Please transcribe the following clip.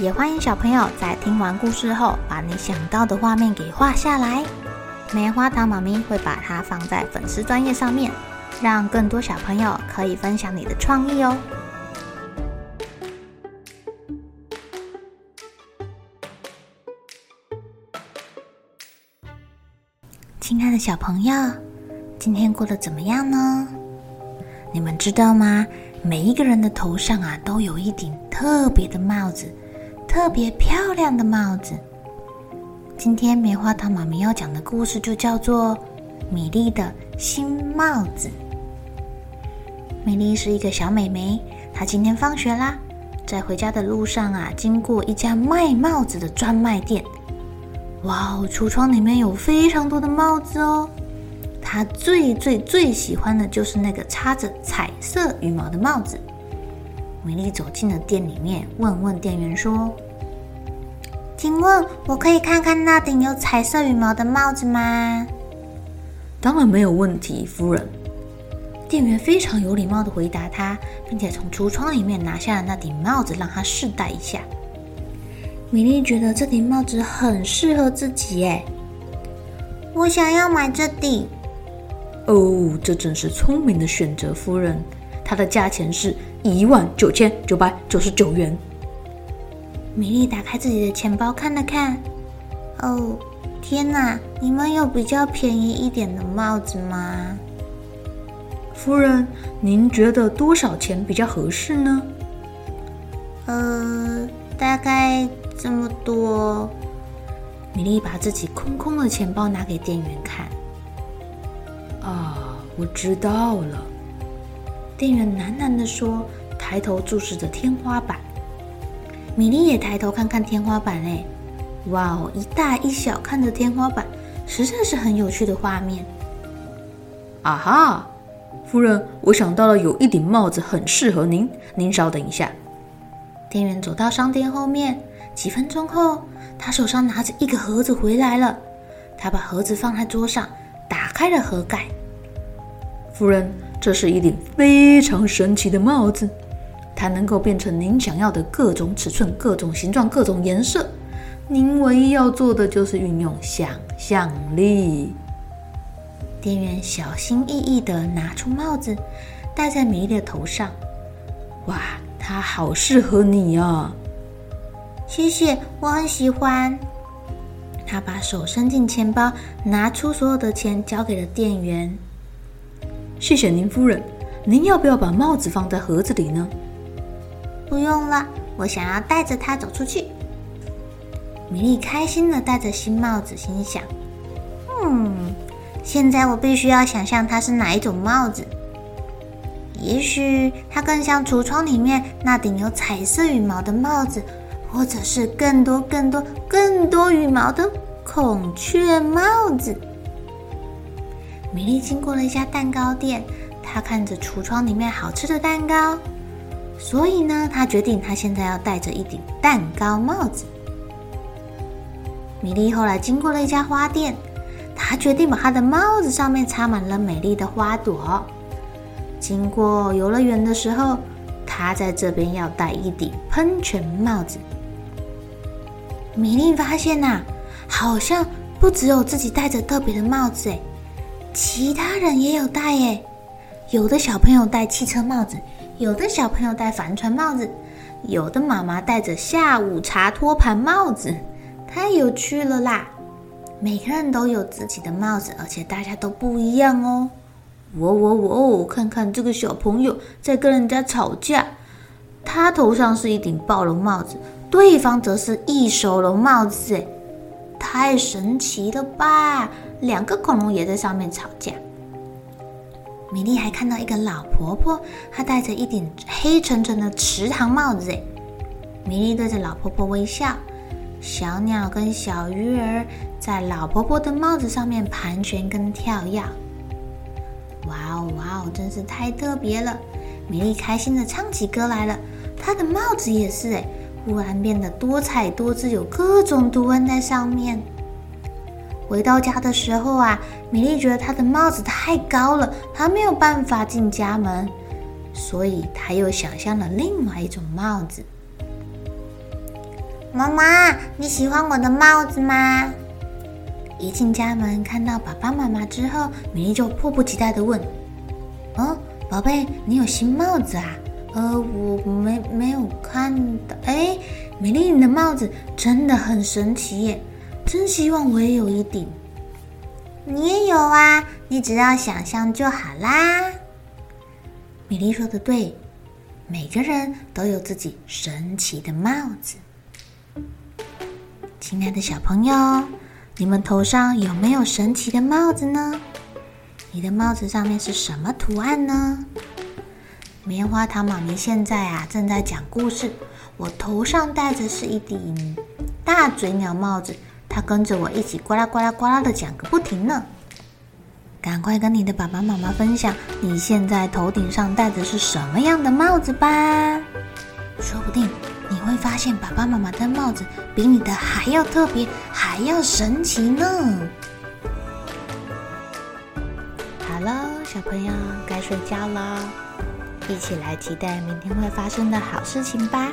也欢迎小朋友在听完故事后，把你想到的画面给画下来。棉花糖妈咪会把它放在粉丝专页上面，让更多小朋友可以分享你的创意哦。亲爱的小朋友，今天过得怎么样呢？你们知道吗？每一个人的头上啊，都有一顶特别的帽子。特别漂亮的帽子。今天棉花糖妈咪要讲的故事就叫做《米莉的新帽子》。米莉是一个小美眉，她今天放学啦，在回家的路上啊，经过一家卖帽子的专卖店。哇哦，橱窗里面有非常多的帽子哦。她最最最喜欢的就是那个插着彩色羽毛的帽子。米莉走进了店里面，问问店员说：“请问我可以看看那顶有彩色羽毛的帽子吗？”“当然没有问题，夫人。”店员非常有礼貌的回答他，并且从橱窗里面拿下了那顶帽子，让他试戴一下。米莉觉得这顶帽子很适合自己，耶。我想要买这顶。哦，这真是聪明的选择，夫人。它的价钱是一万九千九百九十九元。米莉打开自己的钱包看了看，哦，天哪！你们有比较便宜一点的帽子吗？夫人，您觉得多少钱比较合适呢？呃，大概这么多。米莉把自己空空的钱包拿给店员看。啊，我知道了。店员喃喃地说，抬头注视着天花板。米莉也抬头看看天花板，哎，哇哦，一大一小看着天花板，实在是很有趣的画面。啊哈，夫人，我想到了，有一顶帽子很适合您，您稍等一下。店员走到商店后面，几分钟后，他手上拿着一个盒子回来了。他把盒子放在桌上，打开了盒盖。夫人。这是一顶非常神奇的帽子，它能够变成您想要的各种尺寸、各种形状、各种颜色。您唯一要做的就是运用想象力。店员小心翼翼地拿出帽子，戴在米莉的头上。哇，它好适合你啊！谢谢，我很喜欢。他把手伸进钱包，拿出所有的钱，交给了店员。谢谢您，夫人。您要不要把帽子放在盒子里呢？不用了，我想要带着它走出去。米莉开心的戴着新帽子，心想：“嗯，现在我必须要想象它是哪一种帽子。也许它更像橱窗里面那顶有彩色羽毛的帽子，或者是更多、更多、更多羽毛的孔雀帽子。”米莉经过了一家蛋糕店，她看着橱窗里面好吃的蛋糕，所以呢，他决定他现在要戴着一顶蛋糕帽子。米莉后来经过了一家花店，她决定把她的帽子上面插满了美丽的花朵。经过游乐园的时候，她在这边要戴一顶喷泉帽子。米莉发现呐、啊，好像不只有自己戴着特别的帽子诶。其他人也有戴耶，有的小朋友戴汽车帽子，有的小朋友戴帆船帽子，有的妈妈戴着下午茶托盘帽子，太有趣了啦！每个人都有自己的帽子，而且大家都不一样哦。我我我，看看这个小朋友在跟人家吵架，他头上是一顶暴龙帽子，对方则是一手龙帽子，哎，太神奇了吧！两个恐龙也在上面吵架。米莉还看到一个老婆婆，她戴着一顶黑沉沉的池塘帽子。哎，米莉对着老婆婆微笑。小鸟跟小鱼儿在老婆婆的帽子上面盘旋跟跳跃。哇哦哇哦，真是太特别了！米莉开心的唱起歌来了。她的帽子也是哎，忽然变得多彩多姿，有各种图案在上面。回到家的时候啊，米莉觉得她的帽子太高了，她没有办法进家门，所以她又想象了另外一种帽子。妈妈，你喜欢我的帽子吗？一进家门看到爸爸妈妈之后，米莉就迫不及待的问：“哦，宝贝，你有新帽子啊？”“呃，我没没有看到。”“哎，米莉，你的帽子真的很神奇耶！真希望我也有一顶。”“你也有啊，你只要想象就好啦。”米莉说的对，每个人都有自己神奇的帽子。亲爱的小朋友，你们头上有没有神奇的帽子呢？你的帽子上面是什么图案呢？棉花糖妈咪现在啊正在讲故事，我头上戴着是一顶大嘴鸟帽子，它跟着我一起呱啦呱啦呱啦的讲个不停呢。赶快跟你的爸爸妈妈分享，你现在头顶上戴的是什么样的帽子吧？说不定。你会发现爸爸妈妈的帽子比你的还要特别，还要神奇呢。好了，小朋友该睡觉了，一起来期待明天会发生的好事情吧。